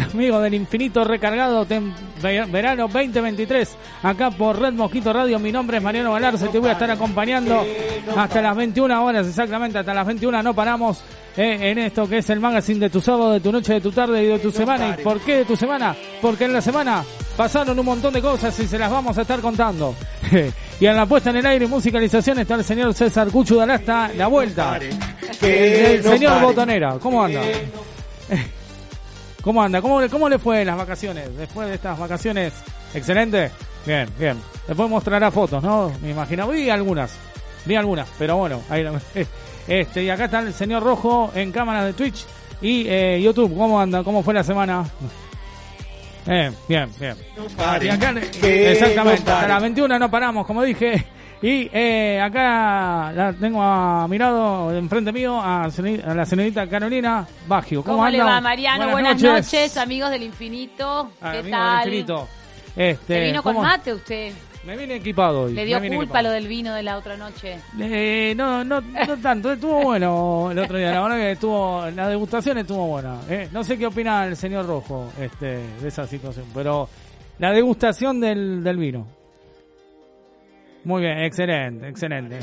Amigo del infinito recargado verano 2023 acá por Red Mosquito Radio. Mi nombre es Mariano Galarza y te voy a estar acompañando hasta las 21 horas exactamente hasta las 21 no paramos eh, en esto que es el magazine de tu sábado de tu noche de tu tarde y de tu semana. Y por qué de tu semana porque en la semana pasaron un montón de cosas y se las vamos a estar contando. Y en la puesta en el aire y musicalización está el señor César Cuchu de Alasta la vuelta. El señor Botonera ¿cómo anda? ¿Cómo anda? ¿Cómo, le- ¿Cómo le fue en las vacaciones? Después de estas vacaciones, excelente. Bien, bien. Después mostrará fotos, ¿no? Me imagino. Vi algunas. Vi algunas, pero bueno. Ahí, la- este, y acá está el señor Rojo en cámaras de Twitch y eh, YouTube. ¿Cómo anda? ¿Cómo fue la semana? Eh, bien, bien. Y acá, exactamente, hasta las 21 no paramos, como dije. Y eh, acá la tengo a mirado enfrente mío a, a la señorita Carolina Baggio. ¿Cómo, ¿Cómo, le anda? va, Mariano? Buenas, noches. amigos del infinito. Ah, ¿Qué tal? del infinito. Este, ¿Se vino con mate usted? Me vine equipado hoy. ¿Le dio culpa equipado. lo del vino de la otra noche? Eh, no, no, no tanto, estuvo bueno el otro día, la verdad que estuvo, la degustación estuvo buena. eh. No sé qué opina el señor Rojo este, de esa situación, pero la degustación del, del vino. Muy bien, excelente, excelente.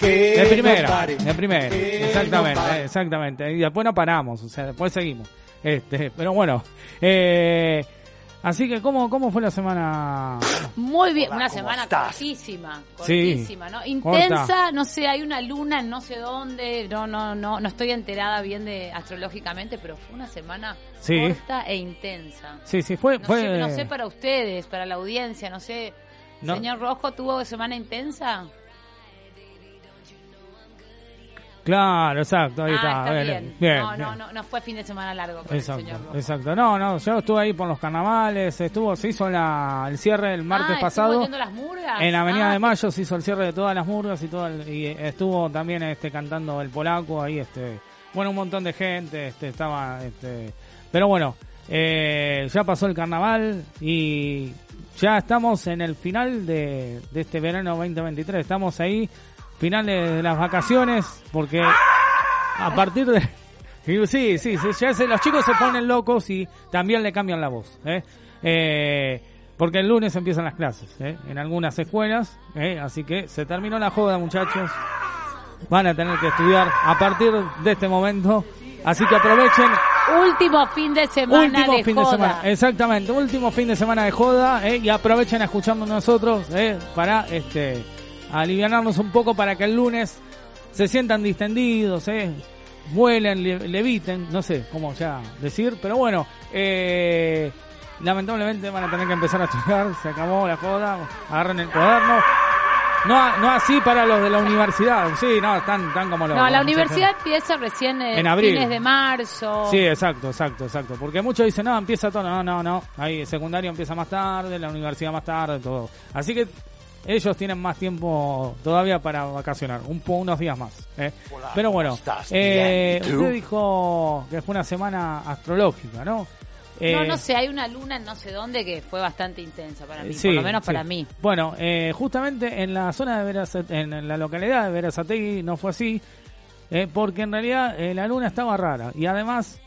De primera, de primera, exactamente, exactamente. Y después no paramos, o sea, después seguimos. Este, pero bueno, eh, así que ¿cómo, cómo fue la semana? Muy bien, una semana cortísima, Sí, cortísima, ¿no? Intensa, no sé, hay una luna en no sé dónde, no, no, no, no estoy enterada bien de astrológicamente, pero fue una semana Sí. corta e intensa. Sí, sí, fue, No, fue sé, no sé para ustedes, para la audiencia, no sé. No. Señor Rojo, ¿tuvo semana intensa? Claro, exacto, ahí ah, está. está bien, no, bien. no, no, no fue fin de semana largo para el señor Exacto, Rojo. exacto. No, no, yo estuve ahí por los carnavales, estuvo, se hizo la, el cierre el martes ah, ¿estuvo pasado. yendo a las murgas? En la Avenida Ah, de Mayo se hizo el cierre de todas las murgas y todo el- y estuvo también este cantando el polaco ahí este bueno un montón de gente este estaba este pero bueno eh, ya pasó el carnaval y ya estamos en el final de, de este verano 2023 estamos ahí finales de las vacaciones porque a partir de Sí, sí, sí, ya se- los chicos se ponen locos y también le cambian la voz. ¿eh? Eh, porque el lunes empiezan las clases ¿eh? en algunas escuelas, ¿eh? así que se terminó la joda, muchachos. Van a tener que estudiar a partir de este momento, así que aprovechen. Último fin de semana último de fin joda. de semana, exactamente, último fin de semana de joda ¿eh? y aprovechen a escucharnos nosotros ¿eh? para este alivianarnos un poco para que el lunes se sientan distendidos, ¿eh? vuelen, le- leviten, no sé cómo ya decir, pero bueno, eh, lamentablemente van a tener que empezar a estudiar, se acabó la joda, agarren el cuaderno. No, no así para los de la universidad, sí, no, están, están como los... No, la universidad empieza recién en, En abril. fines de marzo. Sí, exacto, exacto, exacto. Porque muchos dicen, no, empieza todo. No, no, no. Ahí secundario empieza más tarde, la universidad más tarde, todo. Así que ellos tienen más tiempo todavía para vacacionar, un po, unos días más. ¿eh? Pero bueno, eh, usted dijo que fue una semana astrológica, ¿no? Eh, No, no sé, hay una luna en no sé dónde que fue bastante intensa para mí, sí, por lo menos sí. para mí. Bueno, eh, justamente en la zona de Verazate- en la localidad de Verazategui no fue así, eh, porque en realidad eh, la luna estaba rara y además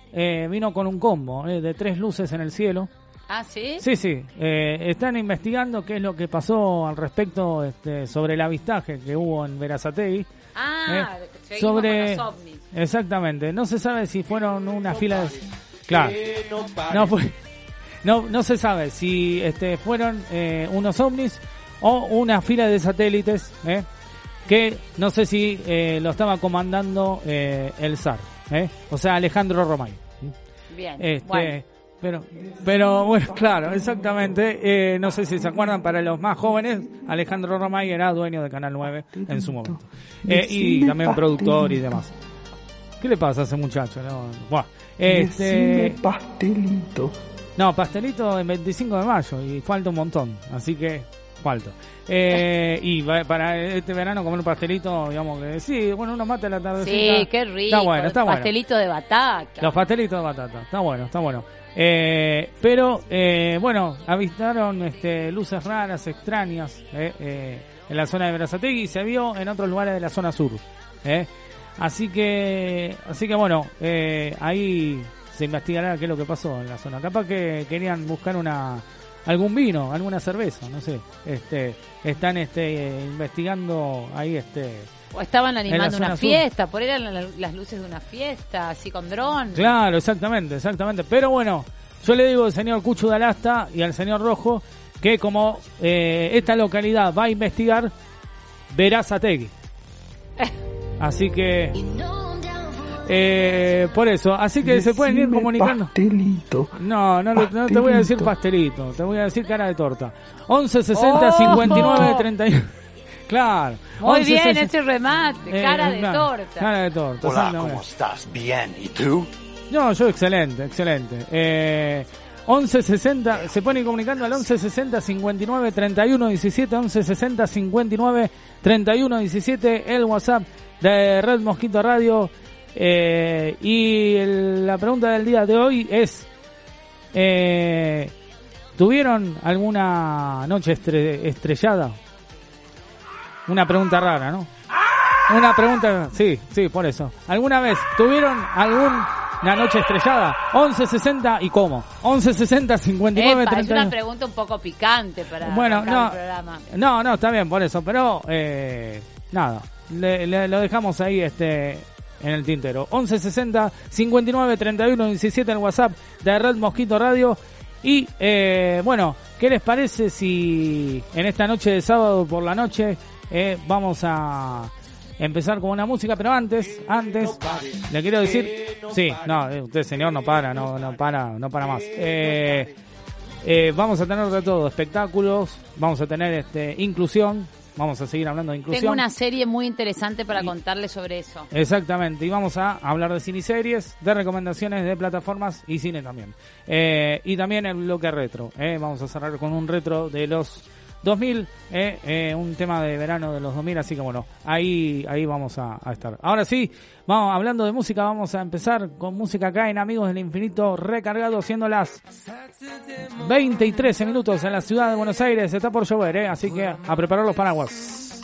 vino con un combo de tres luces en el cielo. Ah, ¿sí? Sí, sí. están investigando qué es lo que pasó al respecto este, sobre el avistaje que hubo en Verazategui. Ah, sobre con los ovnis. exactamente no se sabe si fueron una fila de claro no fue no no se sabe si este fueron eh, unos ovnis o una fila de satélites ¿eh? que no sé si eh, lo estaba comandando eh, el zar ¿eh? o sea Alejandro Romay Bien, este, bueno. pero, pero bueno, claro, exactamente. Eh, no sé si se acuerdan, para los más jóvenes, Alejandro Romay era dueño de Canal 9 en su momento. Eh, y también productor y demás. ¿Qué le pasa a ese muchacho? No. Este, pastelito. No, pastelito el 25 de mayo y falta un montón, así que falta. Eh, y para este verano comer un pastelito, digamos que sí, bueno, uno mate la tarde. Sí, qué rico. Está bueno, está pastelito de batata. Los pastelitos de batata, está bueno, está bueno. Eh, pero, eh, bueno, avistaron este, luces raras, extrañas en la zona de Berazategui y se vio en otros lugares de la zona sur. Así que, así que bueno, ahí se investigará qué es lo que pasó en la zona. Capaz que querían buscar una algún vino, alguna cerveza, no sé. Este, están este investigando ahí este o estaban animando una fiesta, por eran las luces de una fiesta, así con dron. Claro, exactamente, exactamente. Pero bueno, yo le digo al señor Cucho de Alasta y al señor Rojo que como eh, esta localidad va a investigar, verás a Tegui. Así que... Eh, por eso, así que se pueden ir comunicando. Pastelito. No, no, no, te voy a decir pastelito, te voy a decir cara de torta. 11 60 59 31. Claro. Muy bien ese remate, eh, cara de torta. Cara de torta. Hola, ¿cómo estás? Bien, ¿y tú? No, yo excelente, excelente. Eh, 1160, se ponen comunicando al 1160 59 31 17, 1160 59 31 17, el WhatsApp de Red Mosquito Radio. Eh, y la pregunta del día de hoy es, eh, ¿tuvieron alguna noche estrellada? Una pregunta rara, ¿no? Una pregunta, sí, sí, por eso. ¿Alguna vez tuvieron alguna noche estrellada? 11.60 y cómo? 11.60, 59, Epa, Es una pregunta un poco picante para bueno, no, el programa. No, no, está bien por eso, pero eh, nada, lo dejamos ahí este en el tintero. 1160 59 31 17 en WhatsApp de Red Mosquito Radio. Y eh, bueno, ¿qué les parece si en esta noche de sábado por la noche eh, vamos a empezar con una música? Pero antes, antes, le quiero decir, sí, no, eh, usted señor no para, no, no para, no para más. vamos a tener de todo, espectáculos, vamos a tener este inclusión, Vamos a seguir hablando de inclusión. Tengo una serie muy interesante para contarles sobre eso. Exactamente, y vamos a hablar de cine y series, de recomendaciones de plataformas y cine también. Eh, y también el bloque retro. Eh. Vamos a cerrar con un retro de los 2000, eh, eh, un tema de verano de los 2000, así que bueno, ahí, ahí vamos a, estar. Ahora sí, vamos hablando de música, vamos a empezar con música acá en Amigos del Infinito recargado, siendo las 20 y 13 minutos en la ciudad de Buenos Aires, está por llover, eh, así que a preparar los paraguas.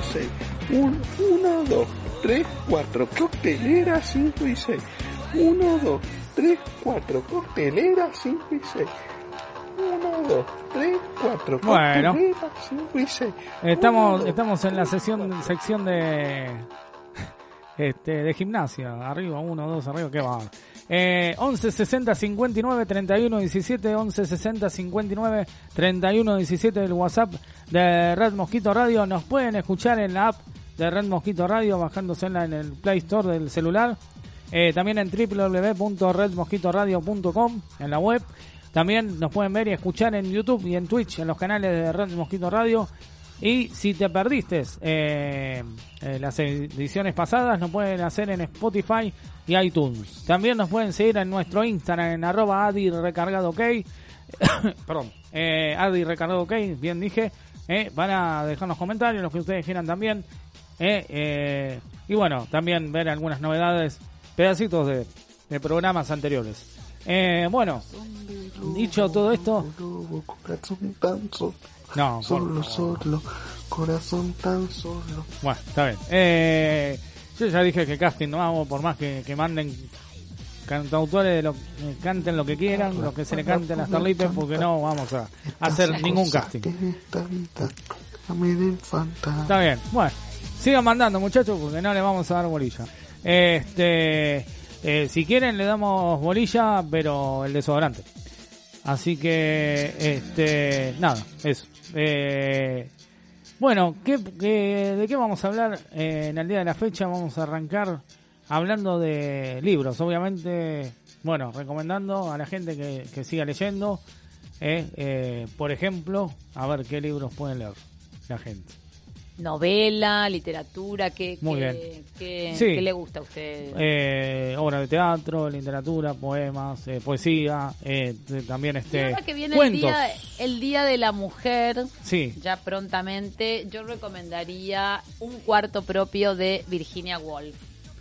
5, 6. 1, 1, 2, 3, 4, coctelera 5 y 6. 1, 2, 3, 4, coctelera 5 y 6. 1, 2, 3, 4, Bueno. coctelera 5 y 6. Estamos, estamos en la sesión, sección de este, de gimnasia. Arriba, uno, dos, arriba, qué va. Eh, 11 60 59 31 17 11 60 59 31 17 el WhatsApp de Red Mosquito Radio. Nos pueden escuchar en la app de Red Mosquito Radio bajándose en, la- en el Play Store del celular. Eh, también en www.redmosquitoradio.com en la web. También nos pueden ver y escuchar en YouTube y en Twitch en los canales de Red Mosquito Radio y si te perdiste eh, eh, las ediciones pasadas, nos pueden hacer en Spotify y iTunes. También nos pueden seguir en nuestro Instagram en arroba Adi Recargado OK. Perdón, eh, Adi Recargado bien dije. Eh, van a dejarnos comentarios, los que ustedes quieran también. Eh, eh, y bueno, también ver algunas novedades, pedacitos de, de programas anteriores. Eh, bueno, dicho todo esto, Solo, no, por solo, solo, corazón tan solo. Bueno, está bien. Eh, yo ya dije que casting no hago, por más que, que manden cantautores, de lo, eh, canten lo que quieran, lo que se le canten a Starlipe, porque no vamos a hacer ningún casting. Está bien, bueno, sigan mandando muchachos, porque no le vamos a dar bolilla. Este, eh, si quieren le damos bolilla, pero el desodorante. Así que, este, nada, eso. Eh, bueno, ¿qué, qué- de qué vamos a hablar eh, en el día de la fecha? Vamos a arrancar hablando de libros, obviamente, bueno, recomendando a la gente que, que siga leyendo. eh, eh, por ejemplo, a ver qué libros pueden leer la gente. Novela, literatura, ¿qué, Muy qué, bien. qué- Sí. qué le gusta a usted? Eh, obra de teatro, literatura, poemas, eh, poesía, eh, t- también Y este ahora que viene el cuentos. día, el día de la Mujer, Sí, ya prontamente, yo recomendaría un cuarto propio de Virginia Woolf.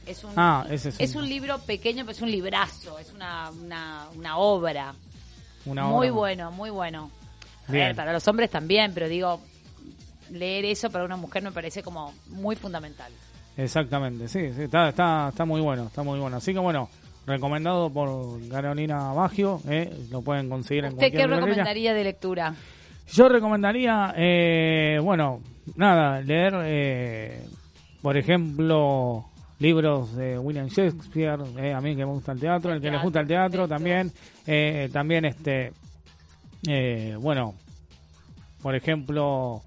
Es un, Ah, ese es un- un libro pequeño, pero es un librazo, es una, una, una obra. una muy obra. bueno, muy bueno. A Bien. ver, para los hombres también, pero digo, leer eso para una mujer me parece como muy fundamental. Exactamente, sí, sí, está, está, está muy bueno, está muy bueno. Así que bueno, recomendado por Carolina Baggio, eh, lo pueden conseguir en ¿Usted cualquier qué librería. recomendaría de lectura? Yo recomendaría, eh, bueno, nada, leer, eh, por ejemplo, libros de William Shakespeare, eh, a mí que me gusta el teatro, el que les gusta el teatro Perfecto. también, eh, también este, eh, bueno, por ejemplo,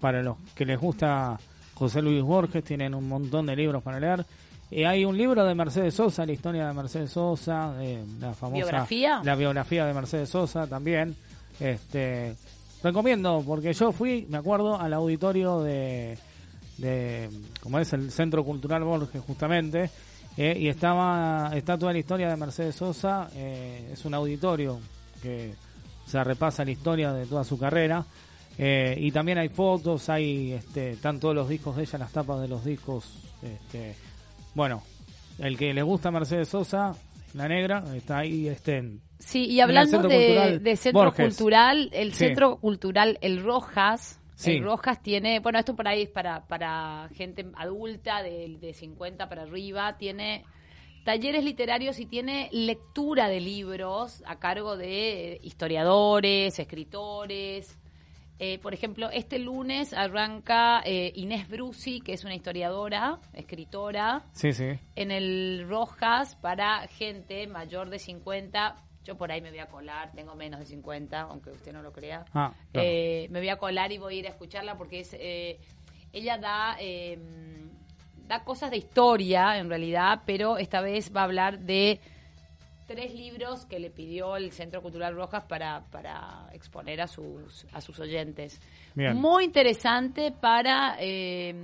para los que les gusta José Luis Borges, tienen un montón de libros para leer. Eh, hay un libro de Mercedes Sosa, la historia de Mercedes Sosa, eh, la famosa ¿Biografía? la biografía de Mercedes Sosa también. Este, recomiendo porque yo fui, me acuerdo, al auditorio de, de como es el Centro Cultural Borges justamente, eh, y estaba está toda la historia de Mercedes Sosa. eh, es un auditorio que se repasa la historia de toda su carrera. Eh, y también hay fotos, hay este, están todos los discos de ella, las tapas de los discos. Este, bueno, el que le gusta Mercedes Sosa, la negra, está ahí, este, en- Sí, y hablando Centro de, Cultural de centro Borges. cultural, el Sí. centro cultural El Rojas, Sí. el Rojas tiene, bueno, esto por ahí es para, para gente adulta de, de 50 para arriba, tiene talleres literarios y tiene lectura de libros a cargo de historiadores, escritores. Eh, por ejemplo, este lunes arranca eh, Inés Brusi, que es una historiadora, escritora, Sí, sí. en el Rojas para gente mayor de 50. Yo por ahí me voy a colar, tengo menos de 50, aunque usted no lo crea. Ah, claro. Eh, me voy a colar y voy a ir a escucharla porque es eh, ella da eh, da cosas de historia en realidad, pero esta vez va a hablar de tres libros que le pidió el Centro Cultural Rojas para, para exponer a sus, a sus oyentes. Bien. Muy interesante para eh,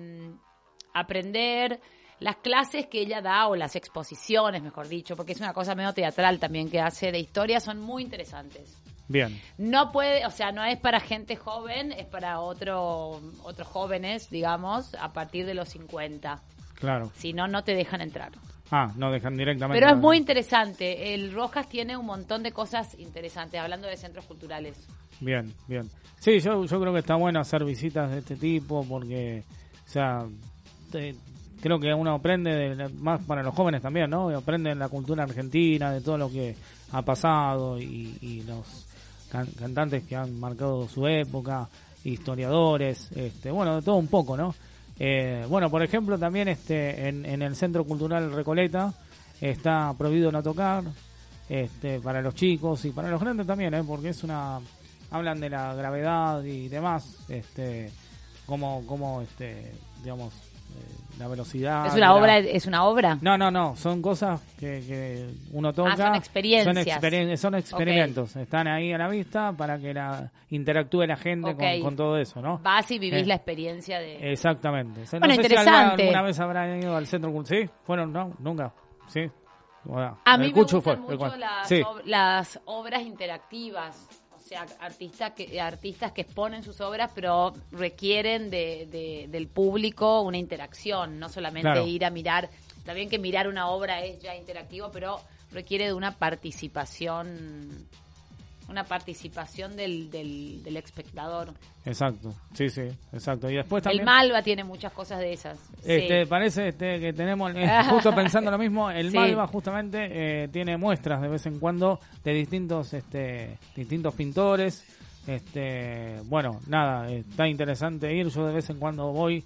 aprender las clases que ella da o las exposiciones, mejor dicho, porque es una cosa medio teatral también que hace de historia, son muy interesantes. Bien. No puede, o sea, no es para gente joven, es para otro, otros jóvenes, digamos, a partir de los 50. Claro. Si no, no te dejan entrar. Ah, no dejan directamente. Pero es muy interesante. El Rojas tiene un montón de cosas interesantes, hablando de centros culturales. Bien, bien. Sí, yo, yo creo que está bueno hacer visitas de este tipo porque, o sea, te- creo que uno aprende, de más para los jóvenes también, ¿no? Y Aprenden la cultura argentina, de todo lo que ha pasado y, y los can- cantantes que han marcado su época, historiadores, este, bueno, de todo un poco, ¿no? Eh, bueno, por ejemplo, también este en, el Centro Cultural Recoleta está prohibido no tocar, este, para los chicos y para los grandes también, ¿eh? porque es una hablan de la gravedad y demás, este, como, como, este, digamos, la velocidad. ¿Es una la- obra? ¿Es una obra? No, no, no, son cosas que, que uno toca. Ah, son experiencias. Son, experimentos, están ahí a la vista para que la interactúe la gente con, con todo eso, ¿no? Vas y vivís Eh, la experiencia de... Exactamente. O sea, Bueno, no sé si alguna, interesante. alguna vez habrán ido al centro cultural. ¿Sí? ¿Fueron? No, nunca. ¿Sí? Bueno, A mí me gustan fue, mucho las, Sí. ob- las obras interactivas. Artistas que, artistas que exponen sus obras, pero requieren de, de- del público una interacción, no solamente Claro. ir a mirar. Está bien que mirar una obra es ya interactivo, pero requiere de una participación una participación del, del, del espectador. Exacto, sí, sí, exacto. Y después también... El Malva tiene muchas cosas de esas. Este, Sí. Parece este, que tenemos, eh, justo pensando lo mismo, el Sí. Malva justamente eh, tiene muestras de vez en cuando de distintos este, distintos pintores. Este, bueno, nada, está interesante ir, yo de vez en cuando voy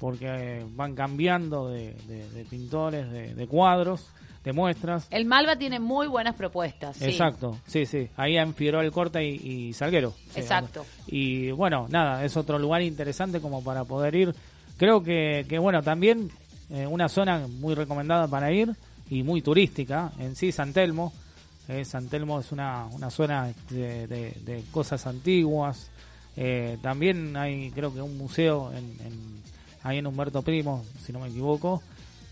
porque van cambiando de, de- de pintores, de, de cuadros, de muestras. El Malva tiene muy buenas propuestas. Exacto, sí, sí, ahí en Figueroa el Corta y, y Salguero. Exacto. y bueno, nada, es otro lugar interesante como para poder ir. Creo que, que bueno, también eh, una zona muy recomendada para ir y muy turística en sí, San Telmo. Eh, San Telmo es una, una zona de, de- de cosas antiguas. Eh, también hay, creo que un museo en, en- ahí en Humberto Primo, si no me equivoco.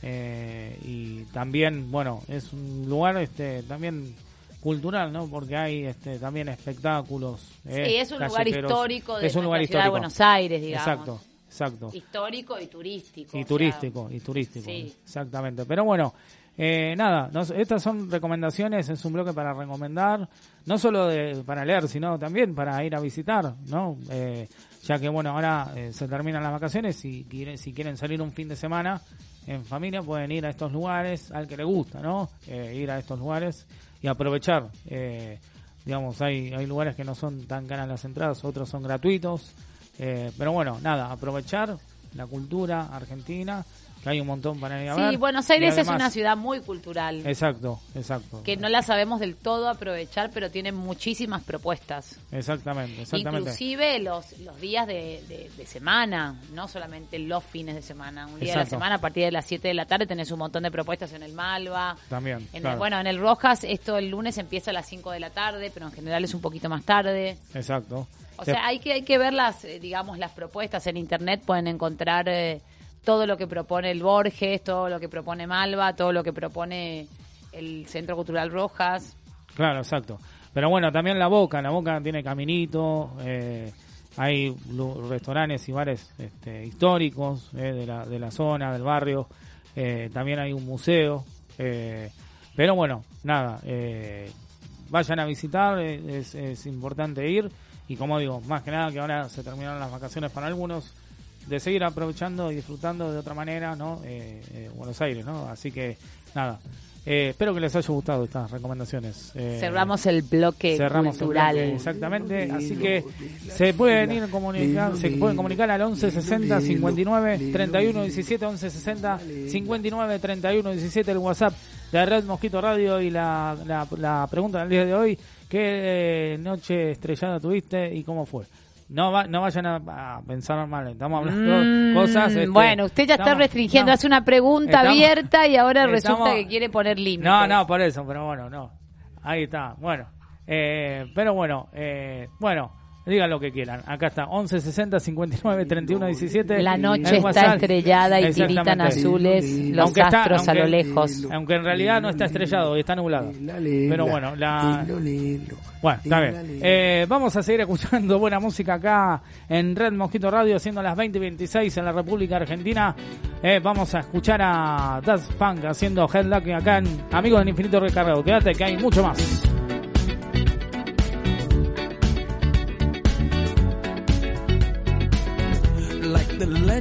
Eh, y también, bueno, es un lugar este también cultural, ¿no? Porque hay este también espectáculos. eh, Sí, es un lugar histórico de es un lugar ciudad de histórico. Buenos Aires, digamos. Exacto, exacto. Histórico y turístico. Y o sea, turístico, y turístico, Sí. exactamente. Pero bueno, eh, nada, nos- estas son recomendaciones, es un bloque para recomendar, no solo de, para leer, sino también para ir a visitar, ¿no? Eh, ya que bueno, ahora eh, se terminan las vacaciones y quieren, si quieren salir un fin de semana en familia pueden ir a estos lugares, al que le gusta, ¿no? Eh, ir a estos lugares y aprovechar. Eh, digamos, hay, hay lugares que no son tan caras las entradas, otros son gratuitos. Eh, pero bueno, nada, aprovechar la cultura argentina, que hay un montón para ir a ver. Sí, Buenos Aires es una ciudad muy cultural. Exacto, exacto. que no la sabemos del todo aprovechar, pero tiene muchísimas propuestas. Exactamente, exactamente. Inclusive los, los días de, de- de semana, no solamente los fines de semana. Un día de la semana a partir de las 7 de la tarde tenés un montón de propuestas en el Malva. También, En claro. el, bueno, en el Rojas esto el lunes empieza a las 5 de la tarde, pero en general es un poquito más tarde. Exacto. O sea, hay que, hay que ver las, eh, digamos, las propuestas en internet, pueden encontrar eh, todo lo que propone el Borges, todo lo que propone Malva, todo lo que propone el Centro Cultural Rojas. Claro, exacto. Pero bueno, también La Boca, La Boca tiene caminito, eh, hay restaurantes y bares este, históricos eh, de, la, de la zona, del barrio, eh, también hay un museo, pero bueno, nada, vayan a visitar, es importante ir y como digo, más que nada que ahora se terminaron las vacaciones para algunos, de seguir aprovechando y disfrutando de otra manera, ¿no? Eh, eh, Buenos Aires, ¿no? Así que nada, eh, espero que les haya gustado estas recomendaciones. Eh, Cerramos el bloque cerramos el cultural. bloque, exactamente así que se pueden ir comunicar se pueden comunicar al 11 60 59 31 17 11 60 59 31 17 el WhatsApp de Red Mosquito Radio y la, la, la pregunta del día de hoy qué noche estrellada tuviste y cómo fue no va, no vayan a, a pensar mal estamos hablando Mm, cosas este, bueno, usted ya está restringiendo, hace una pregunta Estamos- abierta y ahora resulta que quiere poner límites. no, no, por eso, pero bueno, no. Ahí está, bueno. Eh, pero bueno, eh, bueno, digan lo que quieran. Acá está, 11 60 59 31 17. La noche está WhatsApp. estrellada y tiritan azules los Aunque está- astros a lo lejos. Aunque en realidad no está estrellado y está nublado. Pero bueno, la... Bueno, está bien. Eh, vamos a seguir escuchando buena música acá en Red Mosquito Radio, siendo las 20 y 26 en la República Argentina. Eh, vamos a escuchar a Daft Punk haciendo Headlocking acá en Amigos del Infinito Recargado. Quédate que hay mucho más.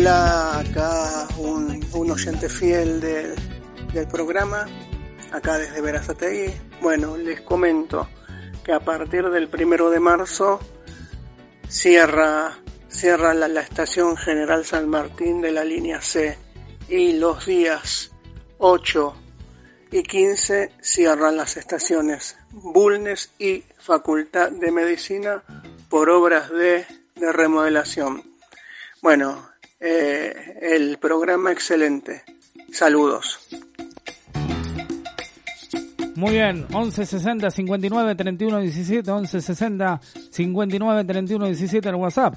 Hola, acá un, oyente fiel del, programa, acá desde Verazategui. Bueno, les comento que a partir del primero de marzo cierra, cierra la, la estación General San Martín de la línea C y los días 8 y 15 cierran las estaciones Bulnes y Facultad de Medicina por obras de, de remodelación. Bueno, eh, el programa excelente. Saludos. Muy bien, 11 60 59 31 17, 11 60 59 31 17 el WhatsApp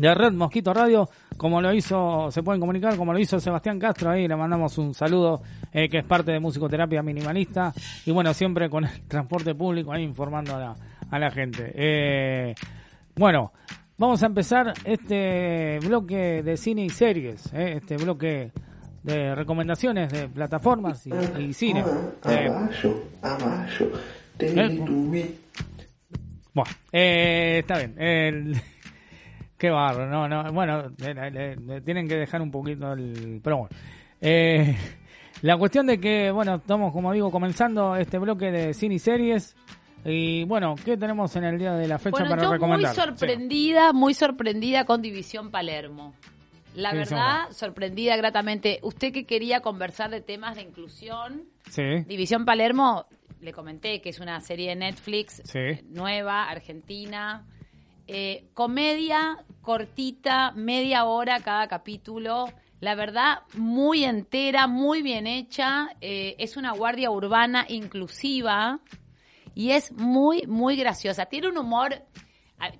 de Red Mosquito Radio, como lo hizo, se pueden comunicar, como lo hizo Sebastián Castro, ahí le mandamos un saludo, eh, que es parte de Musicoterapia Minimalista, y bueno, siempre con el transporte público ahí informando a la, a la gente. Eh, bueno, vamos a empezar este bloque de cine y series, ¿eh? este bloque de recomendaciones de plataformas y, y cine. Eh, Abajo, abajo, Teletubby. bueno, eh, está bien. El- Qué barro, no, no. Bueno, le- le- le tienen que dejar un poquito el. Pero bueno. Eh, la cuestión de que, bueno, estamos, como digo, comenzando este bloque de cine y series. Y bueno, ¿qué tenemos en el día de la fecha Bueno, para yo muy recomendar? sorprendida, muy sorprendida con División Palermo. La verdad, sorprendida gratamente. Usted que quería conversar de temas de inclusión, Sí, División Palermo, le comenté que es una serie de Netflix Sí. nueva, argentina. Eh, comedia cortita, media hora cada capítulo. La verdad, muy entera, muy bien hecha. Eh, es una guardia urbana inclusiva y es muy, muy graciosa. Tiene un humor,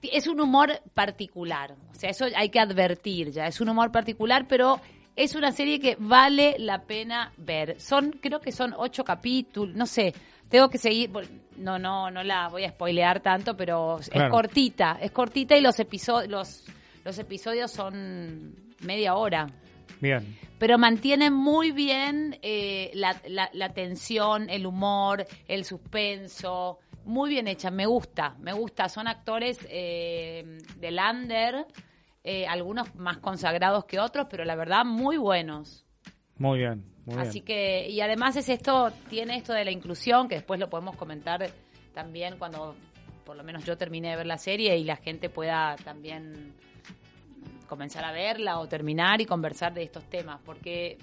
es un humor particular. O sea, eso hay que advertir ya. Es un humor particular, pero es una serie que vale la pena ver. Son, creo que son ocho capítulos, no sé. Tengo que seguir, no, no, no la voy a spoilear tanto, pero es cortita, es cortita y los episodios, los, los episodios son media hora bien. pero mantiene muy bien eh, la, la, la tensión, el humor, el suspenso. Muy bien hecha, me gusta, me gusta. Son actores eh, de Lander, eh, algunos más consagrados que otros, pero la verdad muy buenos. Muy bien. Muy Así bien. que, y además es esto, tiene esto de la inclusión, que después lo podemos comentar también cuando por lo menos yo terminé de ver la serie y la gente pueda también comenzar a verla o terminar y conversar de estos temas, porque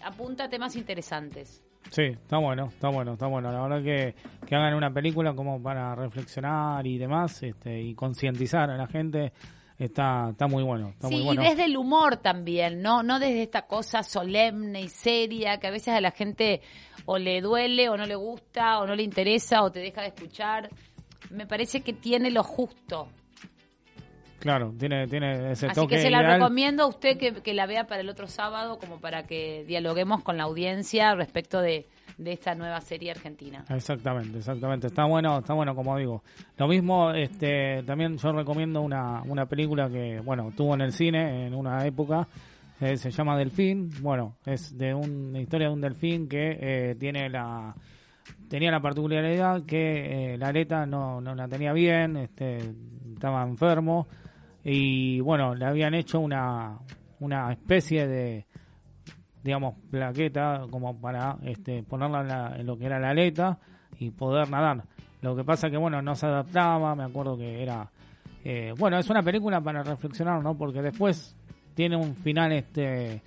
apunta a temas interesantes. Sí, está bueno, está bueno, está bueno. La verdad que, que hagan una película como para reflexionar y demás este, y concientizar a la gente está, está muy bueno. Está sí, muy bueno. y desde el humor también, ¿no? No desde esta cosa solemne y seria que a veces a la gente o le duele o no le gusta o no le interesa o te deja de escuchar. Me parece que tiene lo justo. Claro, tiene, tiene ese Así toque que se la ideal. recomiendo a usted que, que la vea para el otro sábado como para que dialoguemos con la audiencia respecto de, de esta nueva serie argentina. Exactamente, exactamente. Está bueno, está bueno, como digo. Lo mismo, este, también yo recomiendo una, una película que, bueno, tuvo en el cine en una época, eh, se llama Delfín. Bueno, es de un- una historia de un delfín que eh, tiene la tenía la particularidad que eh, la aleta no, no la tenía bien, este, estaba enfermo y bueno, le habían hecho una, una especie de, digamos, plaqueta como para este, ponerla en, la- en lo que era la aleta y poder nadar. Lo que pasa que, bueno, no se adaptaba, me acuerdo que era... eh, bueno, es una película para reflexionar, ¿no? Porque después tiene un final, este...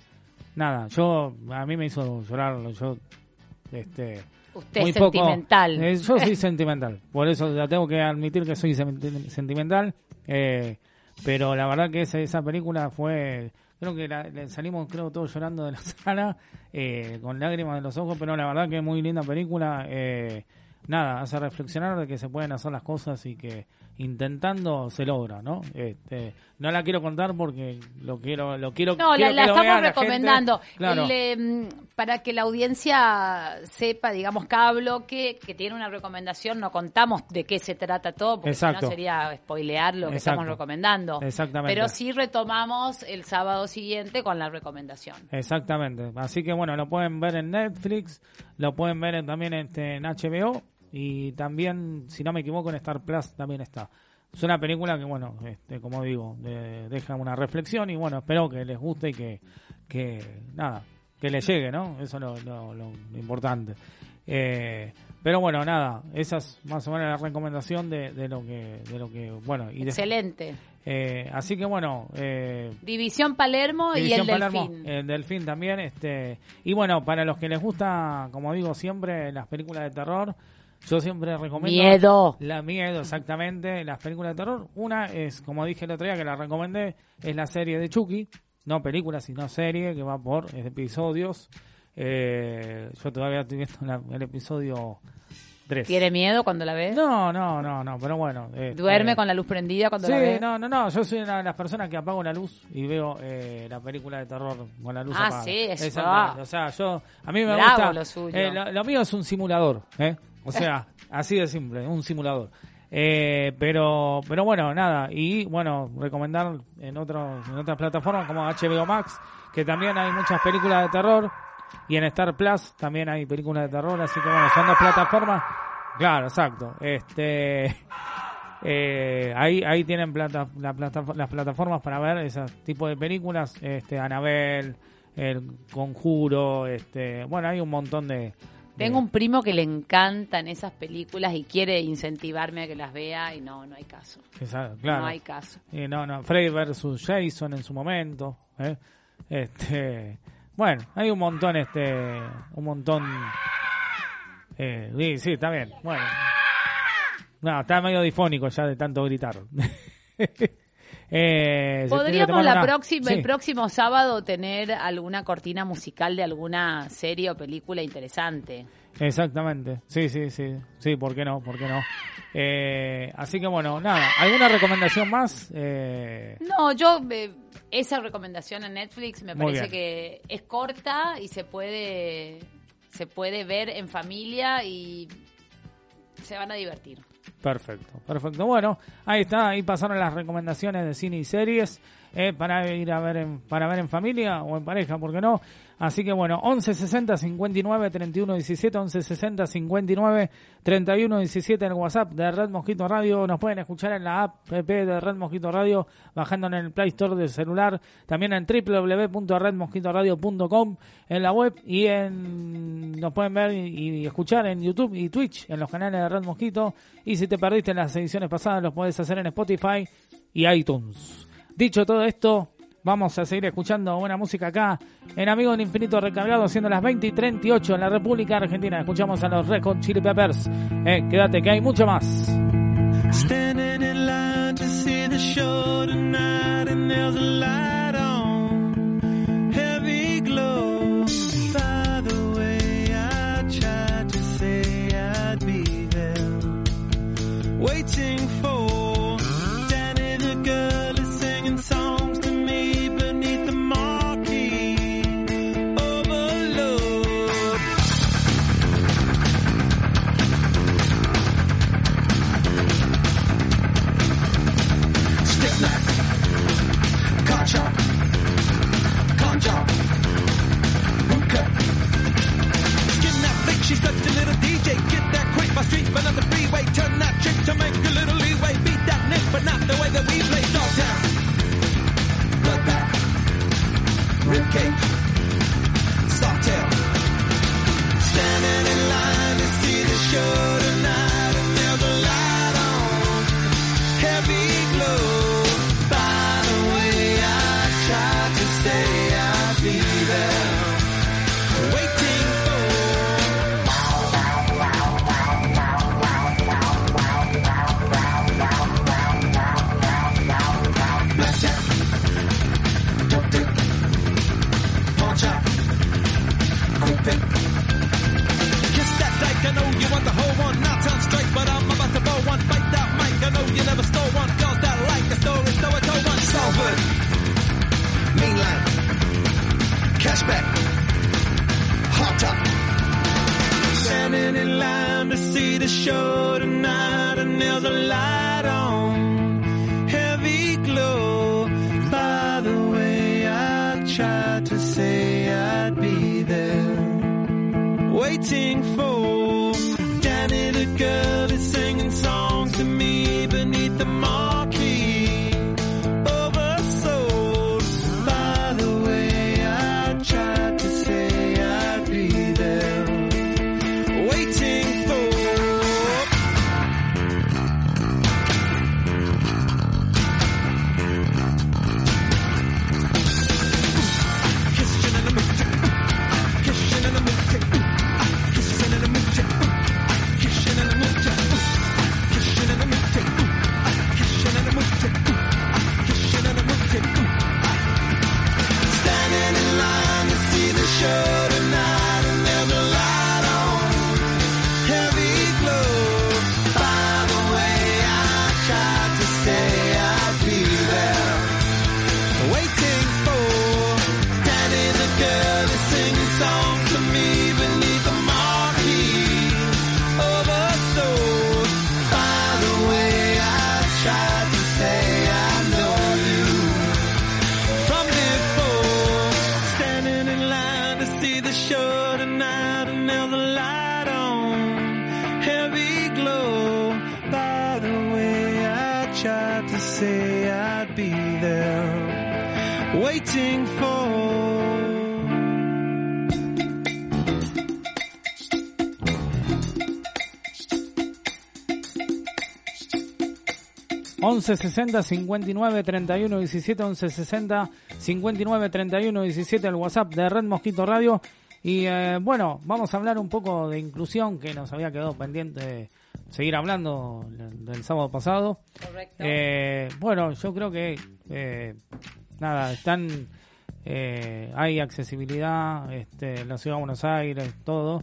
Nada, yo, a mí me hizo llorar, yo, este... Usted muy es poco- sentimental. eh, yo soy sentimental, por eso ya tengo que admitir que soy senti- sentimental. eh, pero la verdad que esa, esa película fue, creo que la- le salimos creo todos llorando de la sala, eh, con lágrimas en los ojos, pero la verdad que es muy linda película. eh, nada, hace reflexionar de que se pueden hacer las cosas y que intentando se logra, ¿no? Este, no la quiero contar porque lo quiero, lo quiero. No, la, quiero la que lo estamos la gente. recomendando. Claro. El, eh, para que la audiencia sepa, digamos, cada bloque que tiene una recomendación, no contamos de qué se trata todo, porque si no sería spoilear lo que Exacto. estamos recomendando. Exactamente. Pero sí retomamos el sábado siguiente con la recomendación. Exactamente. Así que bueno, lo pueden ver en Netflix, lo pueden ver en- también este, en HBO y también, si no me equivoco, en Star Plus también está. Es una película que, bueno, este, como digo, de- deja una reflexión y bueno, espero que les guste y que, que nada, que les llegue, ¿no? Eso es lo, lo- lo importante. Eh, pero bueno, nada, esa es más o menos la recomendación de, de lo que, de lo que, bueno, y de- Excelente. eh, así que bueno, eh, División Palermo División y el Palermo, Delfín. el Delfín también. este Y bueno, para los que les gusta, como digo siempre, las películas de terror, yo siempre recomiendo... Miedo. La miedo, exactamente, las películas de terror. Una es, como dije el otro día que la recomendé, es la serie de Chucky. No película, sino serie, que va por episodios. Eh, yo todavía estoy viendo la- el episodio 3. ¿Tiene miedo cuando la ve? No, no, no, no, pero bueno. este, ¿Duerme con la luz prendida cuando Sí, la ve? no, no, no, yo soy una de las personas que apago la luz y veo eh, la película de terror con la luz Ah, apagada. sí, eso. O sea, yo, a mí me Bravo gusta... lo suyo. eh, lo, lo mío es un simulador, ¿eh? O sea, así de simple, un simulador. Eh, pero, pero bueno, nada. Y bueno, recomendar en, otros en otras plataformas como HBO Max, que también hay muchas películas de terror. Y en Star Plus también hay películas de terror. Así que bueno, son dos plataformas. Claro, exacto. Este. Eh, ahí ahí tienen plata, la plata- las plataformas para ver ese tipo de películas este Anabel el Conjuro este bueno hay un montón de, de- Tengo un primo que le encantan esas películas y quiere incentivarme a que las vea y no, no hay caso. esa- claro No hay caso. Y no no Freddy versus Jason en su momento ¿eh? este bueno hay un montón este un montón eh, sí sí está bien bueno no está medio difónico ya de tanto gritar Eh, Podríamos la próxima, Sí. el próximo sábado tener alguna cortina musical de alguna serie o película interesante. Exactamente, sí, sí, sí, sí, ¿por qué no? ¿Por qué no? Eh, así que bueno, nada, ¿alguna recomendación más? Eh, No, yo eh, esa recomendación en Netflix me Muy parece bien. que es corta y se puede se puede ver en familia y se van a divertir. Perfecto, perfecto. Bueno, ahí está, ahí pasaron las recomendaciones de cine y series eh, para ir a ver en, para ver en familia o en pareja, ¿por qué no? Así que bueno, 11 60 59 31 17, 11 60 59 31 17 en WhatsApp de Red Mosquito Radio. Nos pueden escuchar en la app de Red Mosquito Radio, bajando en el Play Store del celular, también en www.redmosquitoradio.com en la web y en nos pueden ver y, escuchar en YouTube y Twitch en los canales de Red Mosquito. Y si te perdiste las ediciones pasadas, los puedes hacer en Spotify y iTunes. Dicho todo esto, vamos a seguir escuchando buena música acá en Amigo del Infinito Recargado, siendo las 20 y 38 en la República Argentina. Escuchamos a los Red Hot Chili Peppers. Eh, quédate que hay mucho más. Standing in line to see the show tonight, and there's a light on, heavy glow. By the way, I tried to say I'd be there, waiting for a. Get that quick, my street, but not the freeway. Turn that trick to make a little leeway. Beat that nick, but not the way that we play. Dog down, bloodbath, ribcage, soft tail. standing in line to see the show tonight, one. Now turn straight, but I'm about to blow one. Fight that mic, I know you never stole one. Girls that like the story, so I told one. Salford, mean line, cashback, hot top. Standing in line to see the show tonight, and there's a light on, heavy glow. By the way, I tried to say I'd be there, waiting for waiting for. 11 60 59 31 17 11 60 59 31 17 el WhatsApp de Red Mosquito Radio y eh, bueno vamos a hablar un poco de inclusión que nos había quedado pendiente de seguir hablando del del sábado pasado Correcto. Eh, bueno yo creo que eh, nada están eh, hay accesibilidad este, la ciudad de Buenos Aires todo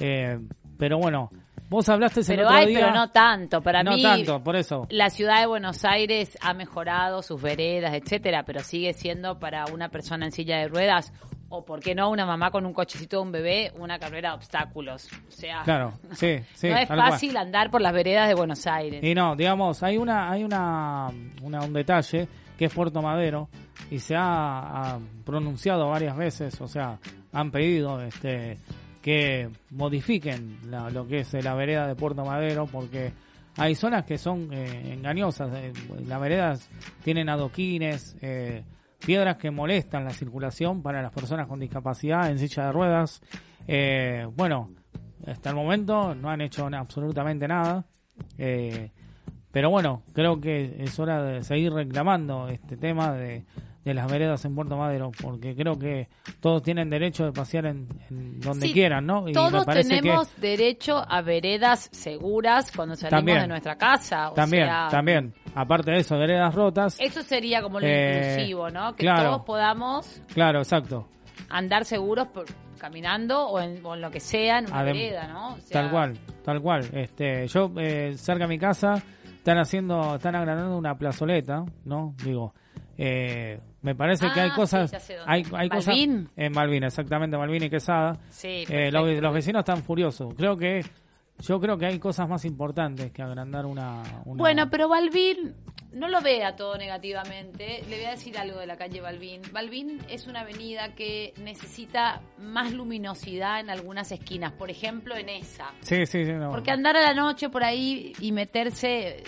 eh, pero bueno vos hablaste el Pero otro hay, día pero no tanto. Para no mí, tanto por eso la ciudad de Buenos Aires ha mejorado sus veredas, etcétera, pero sigue siendo para una persona en silla de ruedas o, ¿por qué no, una mamá con un cochecito de un bebé, una carrera de obstáculos? O sea, Claro, sí, sí. no es fácil andar por las veredas de Buenos Aires. Y no, digamos, hay una, hay una, una- un detalle que es Puerto Madero y se ha, pronunciado varias veces, o sea, han pedido este que modifiquen la- lo que es la vereda de Puerto Madero porque hay zonas que son eh, engañosas. eh, las veredas tienen adoquines, eh, piedras que molestan la circulación para las personas con discapacidad en silla de ruedas. Eh, bueno, hasta el momento no han hecho absolutamente nada. Eh, pero bueno, creo que es hora de seguir reclamando este tema de, de las veredas en Puerto Madero, porque creo que todos tienen derecho de pasear en, en donde Sí, quieran, ¿no? Y Todos me tenemos derecho a veredas seguras cuando salimos También. de nuestra casa. o también, sea, también, aparte de eso, veredas rotas, Eso sería como lo Eh, inclusivo, ¿no? Que claro. todos podamos claro, exacto, andar seguros por- caminando o en, o en lo que sea en una Adem- vereda, ¿no? O sea, tal cual, tal cual. Este, yo eh, cerca de mi casa están haciendo, están agrandando una plazoleta, ¿no? Digo, eh, me parece que hay Ah, cosas, sí, hay, hay cosas ¿Balbín? en Malvin, exactamente, Malvin y Quesada. Sí, Eh, los, los vecinos están furiosos. Creo que yo creo que hay cosas más importantes que agrandar una, una- Bueno, pero Balvin, no lo vea todo negativamente. Le voy a decir algo de la calle Balvin. Balvin es una avenida que necesita más luminosidad en algunas esquinas, por ejemplo, en esa. Sí, sí, sí. no. Porque andar a la noche por ahí y meterse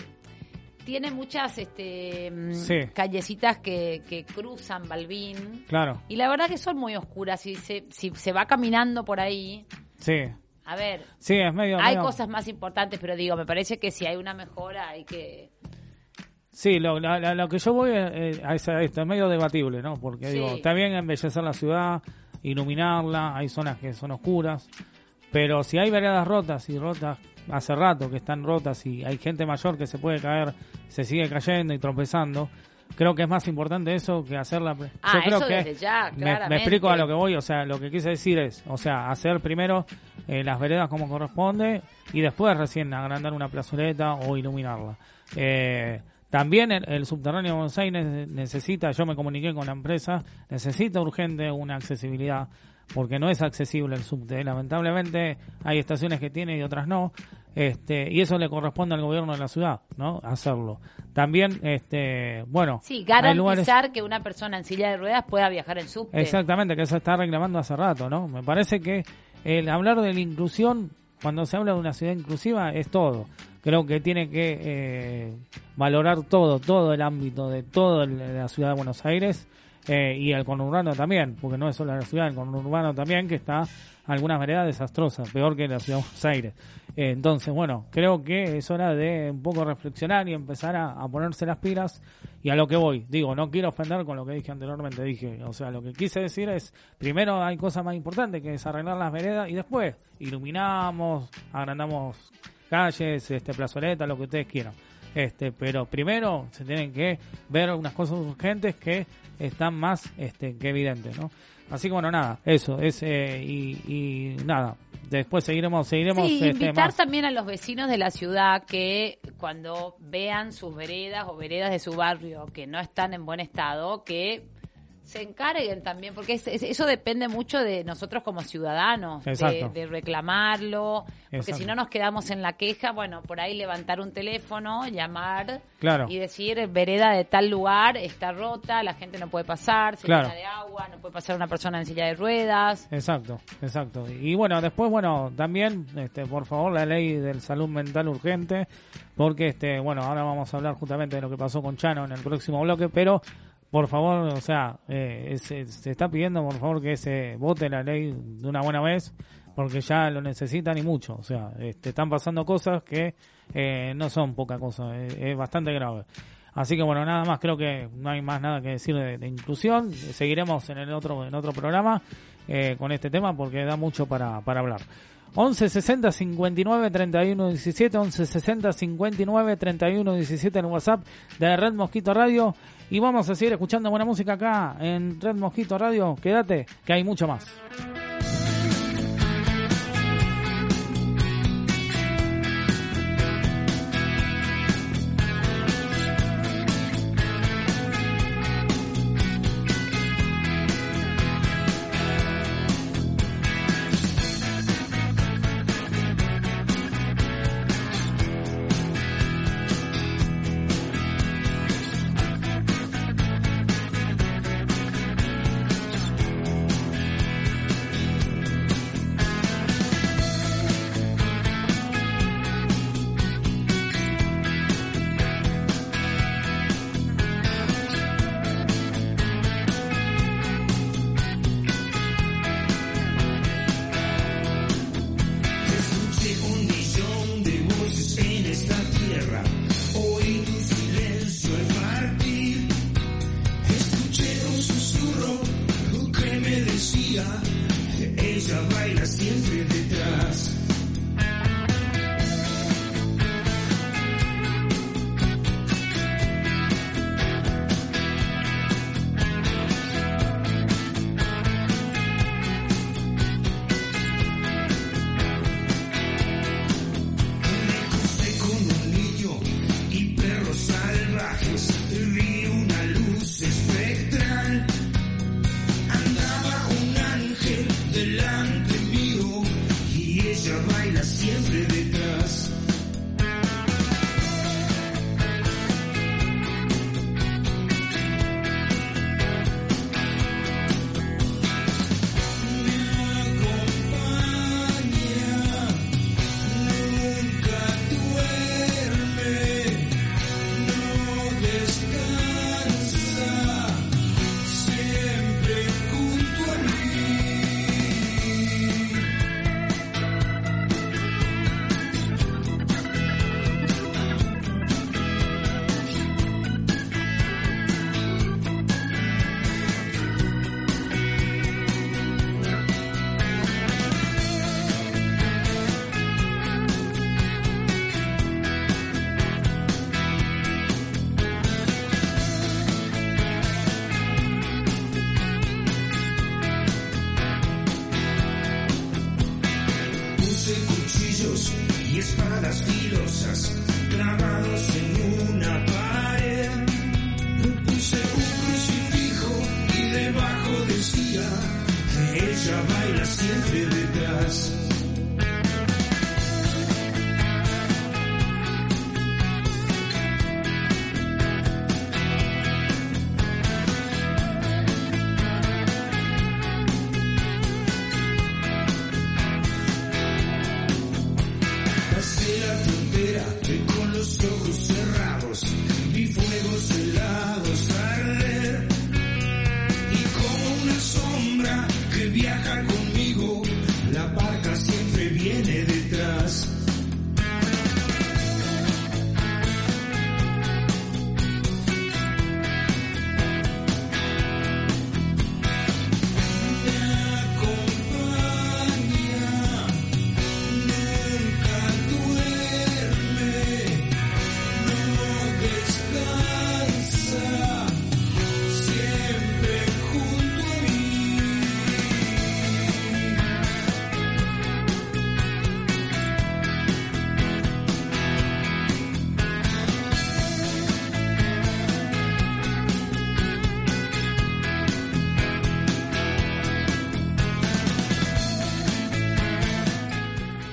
tiene muchas este mm, Sí. callecitas que, que cruzan Balvin Claro, y la verdad que son muy oscuras si se, si se va caminando por ahí sí. A ver Sí, es medio... hay medio- cosas más importantes pero digo me parece que si hay una mejora hay que Sí, lo, la- lo que yo voy eh, a, es a esto, es medio debatible, ¿no? Porque Sí. digo, está bien embellecer la ciudad, iluminarla, hay zonas que son oscuras, pero si hay veredas rotas y rotas hace rato que están rotas y hay gente mayor que se puede caer, se sigue cayendo y tropezando, creo que es más importante eso que hacerla. Yo Ah, creo eso que desde ya, me- me, explico a lo que voy, o sea, lo que quise decir es, o sea, hacer primero eh, las veredas como corresponde y después recién agrandar una plazoleta o iluminarla. Eh, también el, el subterráneo de Aires necesita, yo me comuniqué con la empresa, necesita urgente una accesibilidad porque no es accesible el subte. Lamentablemente hay estaciones que tiene y otras no. Este, y eso le corresponde al gobierno de la ciudad, ¿no? Hacerlo. También, este, bueno, sí lugares- garantizar que una persona en silla de ruedas pueda viajar en subte Exactamente, que se está reclamando hace rato, ¿no? Me parece que el hablar de la inclusión, cuando se habla de una ciudad inclusiva, es todo. Creo que tiene que eh, valorar todo, todo el ámbito de toda la ciudad de Buenos Aires eh, y el conurbano también, porque no es solo la ciudad, el conurbano también, que está algunas veredas desastrosas, peor que la ciudad de Buenos Aires. Eh, entonces, bueno, creo que es hora de un poco reflexionar y empezar a, a ponerse las pilas y a lo que voy. Digo, no quiero ofender con lo que dije anteriormente, dije, o sea, lo que quise decir es, primero hay cosas más importantes que es arreglar las veredas y después iluminamos, agrandamos calles, este plazoleta, lo que ustedes quieran. Este, pero primero se tienen que ver unas cosas urgentes que están más este, que evidentes, ¿no? Así que bueno, nada, eso, es, eh, y, y nada, después seguiremos, seguiremos Sí, este, invitar más. también a los vecinos de la ciudad que cuando vean sus veredas o veredas de su barrio que no están en buen estado, que se encarguen también, porque es- es- eso depende mucho de nosotros como ciudadanos, de, reclamarlo, porque Exacto. si no nos quedamos en la queja, bueno, por ahí levantar un teléfono, llamar Claro. y decir, vereda de tal lugar está rota, la gente no puede pasar, se Claro. llena de agua, no puede pasar una persona en silla de ruedas. Exacto, exacto. Y bueno, después, bueno, también, este, por favor, la ley del salud mental urgente, porque, este, bueno, ahora vamos a hablar justamente de lo que pasó con Chano en el próximo bloque, pero, por favor, o sea, eh, se, está pidiendo, por favor, que se vote la ley de una buena vez, porque ya lo necesitan y mucho. O sea, este, están pasando cosas que eh, no son poca cosa, es, es bastante grave. Así que bueno, nada más, creo que no hay más nada que decir de, de inclusión. Seguiremos en el otro, en otro programa eh, con este tema porque da mucho para, para hablar. 11 60 59 31 17 11 60 59 31 17 en WhatsApp de Red Mosquito Radio y vamos a seguir escuchando buena música acá en Red Mosquito Radio. Quédate que hay mucho más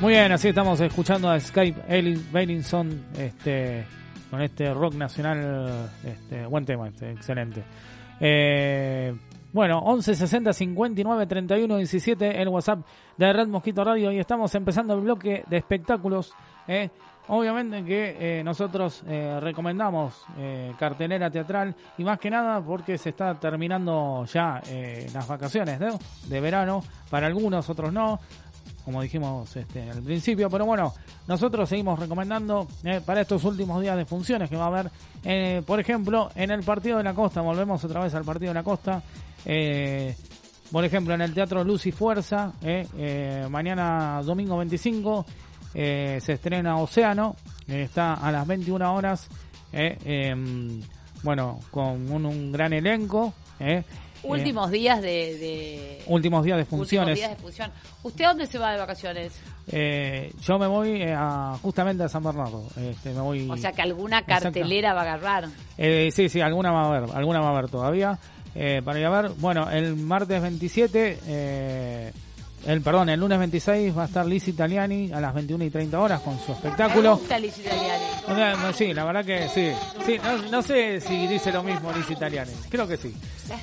Muy bien, así estamos escuchando a Skype Bellinson este, con este rock nacional. Este, buen tema, este, excelente. Eh, bueno, 11 60 59 31 17 el WhatsApp de Red Mosquito Radio y estamos empezando el bloque de espectáculos. eh. Obviamente que eh, nosotros eh, recomendamos eh, cartelera teatral y más que nada porque se está terminando ya eh, las vacaciones ¿no? de verano, para algunos, otros no, como dijimos este, al principio, pero bueno, nosotros seguimos recomendando eh, para estos últimos días de funciones que va a haber, eh, por ejemplo, en el Partido de la Costa, volvemos otra vez al Partido de la Costa, eh, por ejemplo, en el Teatro Luz y Fuerza, eh, eh, mañana domingo 25 eh, se estrena Océano, eh, está a las 21 horas, eh, em, bueno, con un, un gran elenco. Eh, Últimos días de, de- últimos días de últimos funciones. días de función. ¿Usted a dónde se va de vacaciones? Eh, yo me voy eh, a, justamente a San Bernardo. Este, me voy. O sea que alguna cartelera va a agarrar. Eh, sí, sí, alguna va a haber, alguna va a haber todavía. Eh, para ir a ver, bueno, el martes 27, eh, el perdón, el lunes 26 va a estar Liz Italiani a las 21 y 30 horas con su Me espectáculo. gusta Liz Italiani. Sí, la verdad que sí. sí no, no sé si dice lo mismo Liz Italiani. Creo que sí.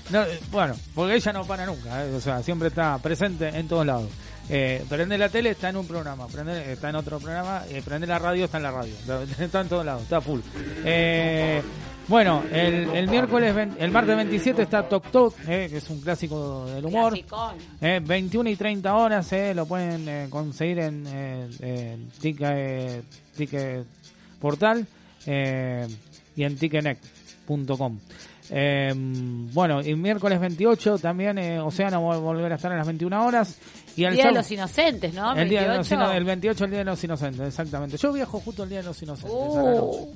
No, eh, bueno, porque ella no para nunca. eh, O sea, siempre está presente en todos lados. Eh, prende la tele, está en un programa. Prende, está en otro programa. Eh, prende la radio, está en la radio. Está en todos lados, está full. Eh, bueno, el, el miércoles, el martes 27 está Tok Tok, eh, que es un clásico del humor. Eh, 21 y 30 horas, eh, lo pueden eh, conseguir en, eh, en Ticket, Ticket Portal eh, y en ticketnet.com. Eh, bueno, y miércoles 28 también eh, Océano va a volver a estar a las 21 horas. Y el Día de los Inocentes, ¿no? el, día de los 28. el 28 el Día de los Inocentes, exactamente. Yo viajo justo el Día de los Inocentes. a la Uh.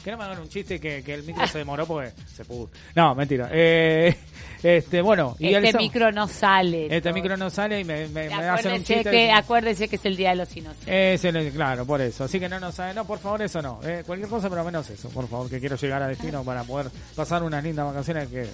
Noche. Que no me hagan un chiste que, que el micro se demoró porque se pudo. No, mentira. Eh, este, bueno, y Este micro no sale. este micro no sale y me, me, me hacen un chiste. que, acuérdese que es el Día de los Inocentes. Es el- claro, por eso. Así que no nos sabe. No, por favor, eso no. Eh, cualquier cosa, pero menos eso, por favor, que quiero llegar a destino para poder pasar unas lindas vacaciones que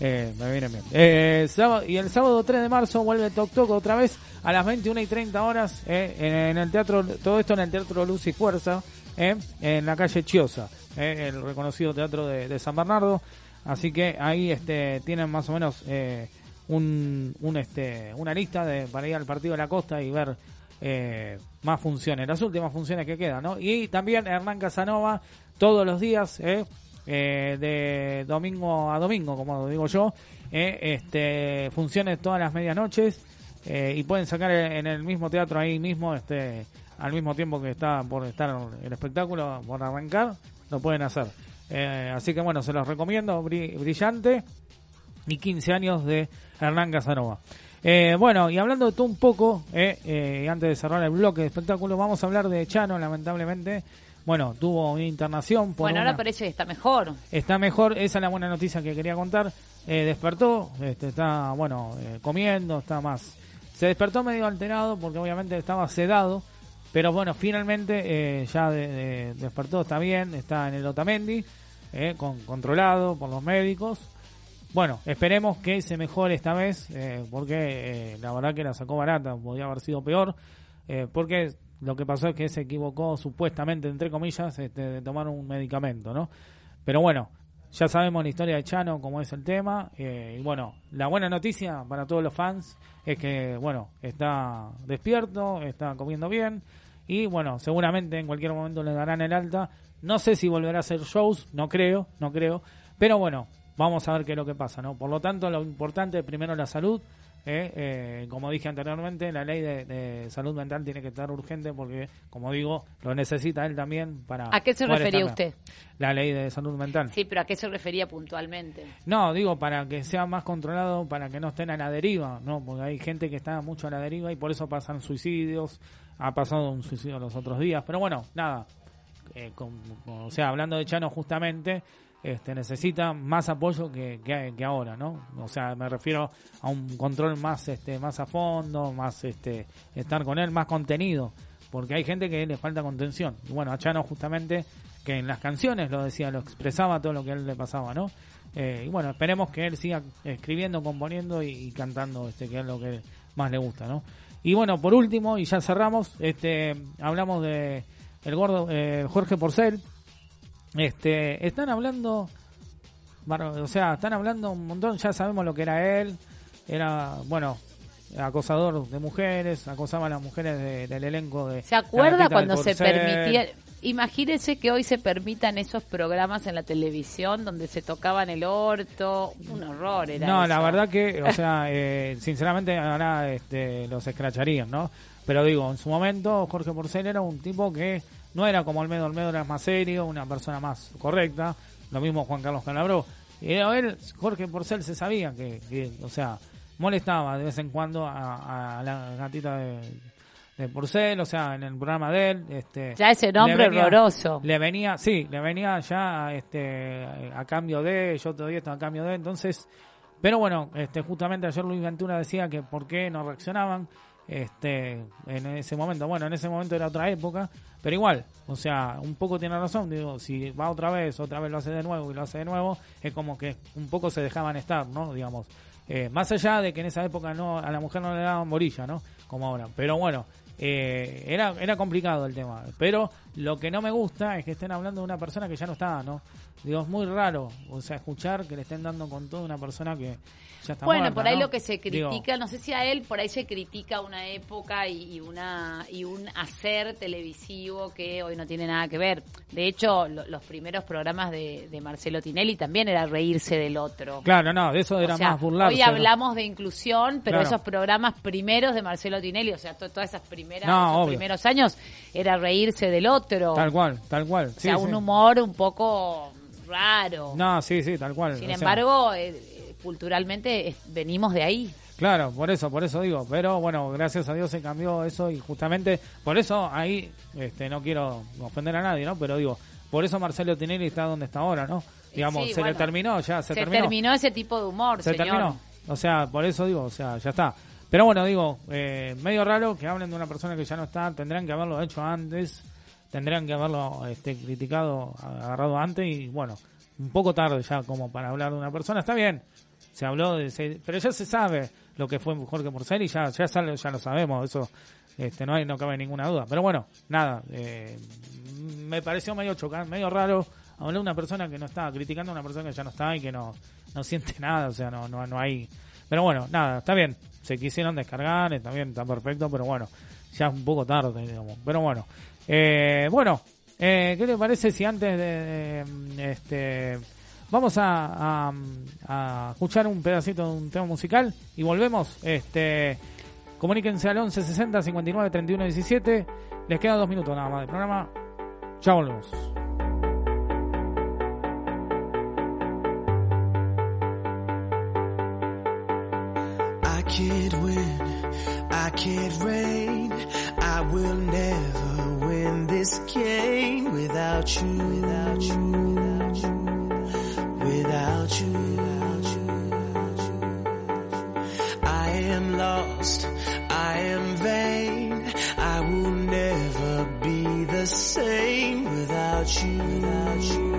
eh, me vienen bien. Eh, sábado- y el sábado 3 de marzo vuelve Toc Toc otra vez a las 21 y 30 horas eh, en, en el teatro, todo esto en el Teatro Luz y Fuerza, eh, en la calle Chiosa, eh, el reconocido teatro de, San Bernardo. Así que ahí este, tienen más o menos eh, un, este, una lista de, para ir al partido de la costa y ver eh, más funciones, las últimas funciones que quedan, ¿no? Y también Hernán Casanova todos los días, ¿eh? De domingo a domingo, como digo yo, ¿eh? este, funciones todas las medianoches y pueden sacar en el mismo teatro ahí mismo, este, al mismo tiempo que está por estar el espectáculo, por arrancar, lo pueden hacer. Eh, así que bueno, se los recomiendo, bri- brillante y 15 años de Hernán Casanova. Eh, bueno, y hablando de todo un poco, eh, antes de cerrar el bloque de espectáculo, vamos a hablar de Chano, lamentablemente. Bueno, tuvo una internación por Bueno, una- ahora parece que está mejor. Está mejor, esa es la buena noticia que quería contar. Despertó, este, está, bueno, comiendo, está más. Se despertó medio alterado porque obviamente estaba sedado, pero bueno, finalmente eh, ya de- de- despertó, está bien, está en el Otamendi, eh, con, controlado por los médicos. Bueno, esperemos que se mejore esta vez, eh, porque eh, la verdad que la sacó barata, podría haber sido peor, eh, porque lo que pasó es que se equivocó supuestamente, entre comillas, este, de tomar un medicamento, ¿no? Pero bueno, ya sabemos la historia de Chano, cómo es el tema, eh, y bueno, la buena noticia para todos los fans es que, bueno, está despierto, está comiendo bien, y bueno, seguramente en cualquier momento le darán el alta. No sé si volverá a hacer shows, no creo, no creo, pero bueno, vamos a ver qué es lo que pasa, ¿no? Por lo tanto, lo importante es primero la salud. ¿eh? Eh, como dije anteriormente, la ley de, de salud mental tiene que estar urgente porque, como digo, lo necesita él también para. ¿A qué se refería usted? La ley de salud mental. Sí, pero ¿a qué se refería puntualmente? No, digo para que sea más controlado, para que no estén a la deriva, ¿no? Porque hay gente que está mucho a la deriva y por eso pasan suicidios. Ha pasado un suicidio los otros días, pero bueno, nada. Eh, o sea, hablando de Chano justamente, este, necesita más apoyo que, que, que ahora, ¿no? O sea, me refiero a un control más, este, más a fondo, más, este, estar con él, más contenido, porque hay gente que le falta contención. Y bueno, a Chano justamente, que en las canciones lo decía, lo expresaba todo lo que a él le pasaba, ¿no? Eh, y bueno, esperemos que él siga escribiendo, componiendo y, y cantando, este, que es lo que más le gusta, ¿no? Y bueno, por último, y ya cerramos, este, hablamos de el gordo eh, Jorge Porcel. Este, están hablando, o sea, están hablando un montón, ya sabemos lo que era él, era, bueno, acosador de mujeres, acosaba a las mujeres de- del elenco de... ¿Se acuerda cuando se permitía? Imagínese que hoy se permitan esos programas en la televisión donde se tocaban el orto. Un horror era No, la verdad que, o sea, eh, sinceramente ahora este, los escracharían, ¿no? Pero digo, en su momento Jorge Porcel era un tipo que no era como Olmedo, Olmedo era más serio, una persona más correcta, lo mismo Juan Carlos Calabró. Y él, Jorge Porcel se sabía que, que, o sea, molestaba de vez en cuando a, a la gatita de, de Porcel, o sea, en el programa de él. Este, Ya ese nombre venía- horroroso. Le venía, sí, le venía ya este, a cambio de, yo todavía estoy a cambio de, entonces, pero bueno, este, justamente ayer Luis Ventura decía que por qué no reaccionaban este, en ese momento. Bueno, en ese momento era otra época, pero igual, o sea, un poco tiene razón, digo, si va otra vez, otra vez lo hace de nuevo y lo hace de nuevo, es como que un poco se dejaban estar, ¿no? Digamos, eh, más allá de que en esa época no a la mujer no le daban morilla, ¿no? Como ahora, pero bueno, eh, era, era complicado el tema. Pero lo que no me gusta es que estén hablando de una persona que ya no está, ¿no? Digo, es muy raro, o sea, escuchar que le estén dando con todo a una persona que ya está Bueno, muerta, por ahí ¿no? lo que se Digo, critica, no sé si a él, por ahí se critica una época y, y una y un hacer televisivo que hoy no tiene nada que ver. De hecho, lo- los primeros programas de, de Marcelo Tinelli también era reírse del otro. Claro, no, de eso era O sea, más burlarse. Hoy ¿no? hablamos de inclusión, pero Claro. esos programas primeros de Marcelo Tinelli, o sea, to- todas esas primeras, No, esos obvio. primeros años, era reírse del otro. Tal cual, tal cual. o sea, sí. un humor un poco raro. No, sí, sí, tal cual. Sin o embargo, eh, eh, culturalmente eh, venimos de ahí. Claro, por eso, por eso digo. Pero bueno, gracias a Dios se cambió eso y justamente por eso ahí, este, no quiero ofender a nadie, ¿no? Pero digo, por eso Marcelo Tinelli está donde está ahora, ¿no? Digamos, Sí, se le terminó, ya se, Se, terminó. terminó. ese tipo de humor, se señor. terminó. O sea, por eso digo, o sea, ya está. Pero bueno, digo, eh, medio raro que hablen de una persona que ya no está, tendrían que haberlo hecho antes, tendrían que haberlo este, criticado, agarrado antes y bueno, un poco tarde ya como para hablar de una persona, está bien, se habló de, se- pero ya se sabe lo que fue Jorge Porcel y ya, ya, sale- ya lo sabemos, eso este, no hay, no cabe ninguna duda. Pero bueno, nada, eh, me pareció medio chocante, medio raro hablar de una persona que no está, criticando a una persona que ya no está y que no, no siente nada, o sea, no, no, no hay... Pero bueno, nada, está bien, se quisieron descargar, está bien, está perfecto, pero bueno, ya es un poco tarde, digamos. Pero bueno, eh, bueno, eh, ¿qué te parece si antes de, este... Vamos a escuchar un pedacito de un tema musical y volvemos. Este, comuníquense al 11 60 59 31 17. Les quedan dos minutos nada más del programa. Ya volvemos. Can't win, I can't reign, I will never win this game without you, without you, without you, without you, without you, without you. I am lost, I am vain, I will never be the same without you, without you,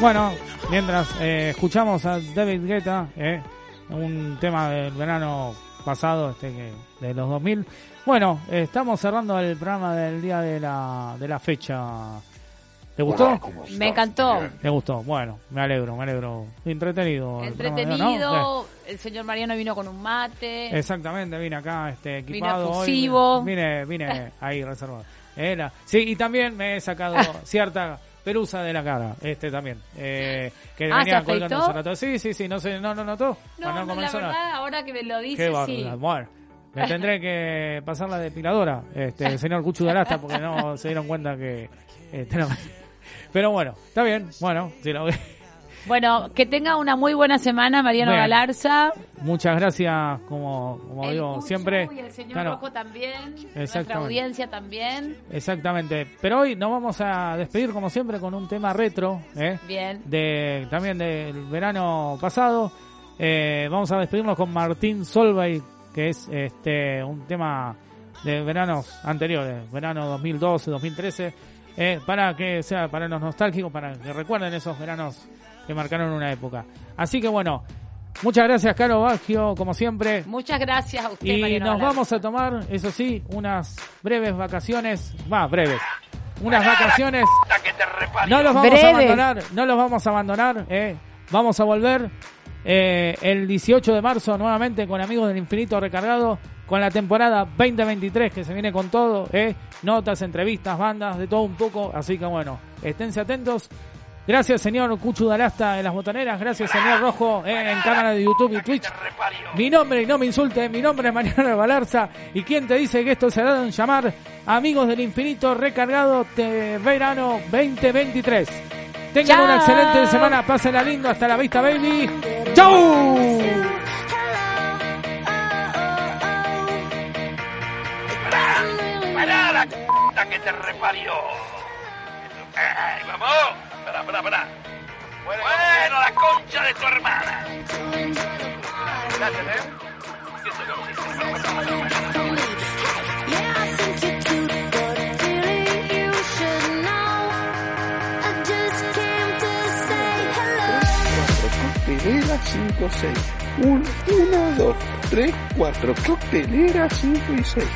Bueno, mientras eh, escuchamos a David Guetta, eh, un tema del verano pasado, este que de los 2000. Bueno, eh, estamos cerrando el programa del día de la, de la fecha. ¿Te gustó? Me encantó. ¿Te gustó? Bueno, me alegro, me alegro. Entretenido. el hoy. Entretenido, el señor Mariano vino con un mate. Exactamente, vine acá este, equipado hoy. efusivo. Vine, vine ahí reservado. Era. Sí, y también me he sacado cierta pelusa de la cara, este también. Eh, que Ah, venía ¿se colgando rato. Sí, sí, sí, no sé, no, no notó. No, Ah, no, la verdad, ahora que me lo Qué dice, sí. Bueno, me tendré que pasar la depiladora, este, el señor Cuchu de Alasta, porque no se dieron cuenta que. este, no- Pero bueno, está bien, bueno, si lo ve. Bueno, que tenga una muy buena semana, Mariano. Galarza. Muchas gracias, como, como el digo siempre. Y el señor Claro, Rojo también. Nuestra audiencia también. Exactamente. Pero hoy nos vamos a despedir, como siempre, con un tema retro. ¿eh? Bien. de también del verano pasado. Eh, vamos a despedirnos con Martín Solvay, que es este un tema de veranos anteriores, verano 2012, 2013, eh, para que sea para los nostálgicos, para que recuerden esos veranos que marcaron una época. Así que bueno, muchas gracias, Caro Baggio, como siempre. Muchas gracias a usted, Y Mariano nos vamos a tomar, eso sí, unas breves vacaciones, va, breves, unas vacaciones no los vamos Breves. a abandonar, no los vamos a abandonar, eh. Vamos a volver eh, el 18 de marzo nuevamente con Amigos del Infinito Recargado con la temporada 2023 que se viene con todo, eh. Notas, entrevistas, bandas, de todo un poco, así que bueno, esténse atentos. Gracias señor Cuchu Dalasta en las botoneras, gracias señor Rojo eh, en cámara de YouTube y Twitch. Mi nombre, y no me insulte, mi nombre es Mariano Balarza. ¿Y quién te dice que esto se da en llamar Amigos del Infinito Recargado de Verano 2023? Tengan Chao. una excelente semana, pásenla lindo, hasta la vista, baby. ¡Chau! ¡Pará la c*** que te reparió! ¡Ay, vamos! ¡Pará, pará, pará! Bueno, la concha de tu hermana. Gracias, ¿eh? Coctelera 5 6 1 1 2 3 4 Coctelera 5 y 6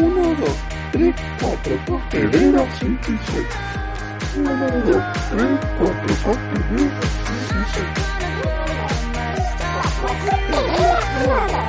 1 2 3 4 Coctelera 5 y 6 1 2